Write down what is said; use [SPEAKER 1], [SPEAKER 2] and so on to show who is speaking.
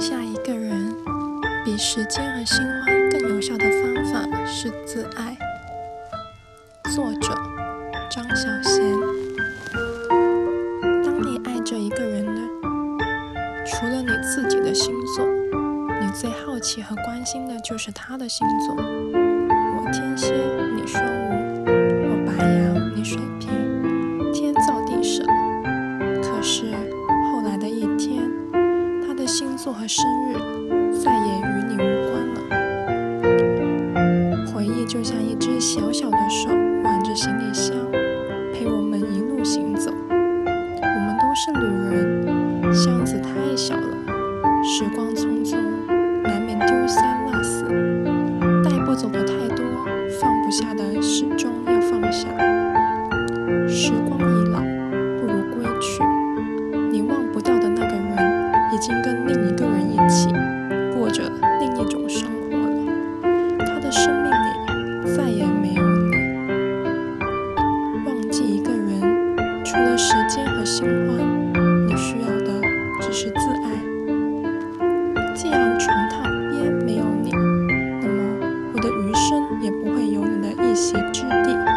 [SPEAKER 1] 下一个人，比时间和新欢更有效的方法是自爱。作者：张小娴。当你爱着一个人呢，除了你自己的星座，你最好奇和关心的就是他的星座。我天蝎，你双鱼；我白羊，你水瓶。的星座和生日再也与你无关了。回忆就像一只小小的手挽着行李箱，陪我们一路行走。我们都是旅人，箱子太小了，时光匆匆，难免丢三落四，带不走的太多，放不下的始终要放下。时光已老，已经跟另一个人一起过着另一种生活了。他的生命里再也没有你忘记一个人除了时间和新欢你需要的只是自爱。既然床榻边没有你那么我的余生也不会有你的一席之地。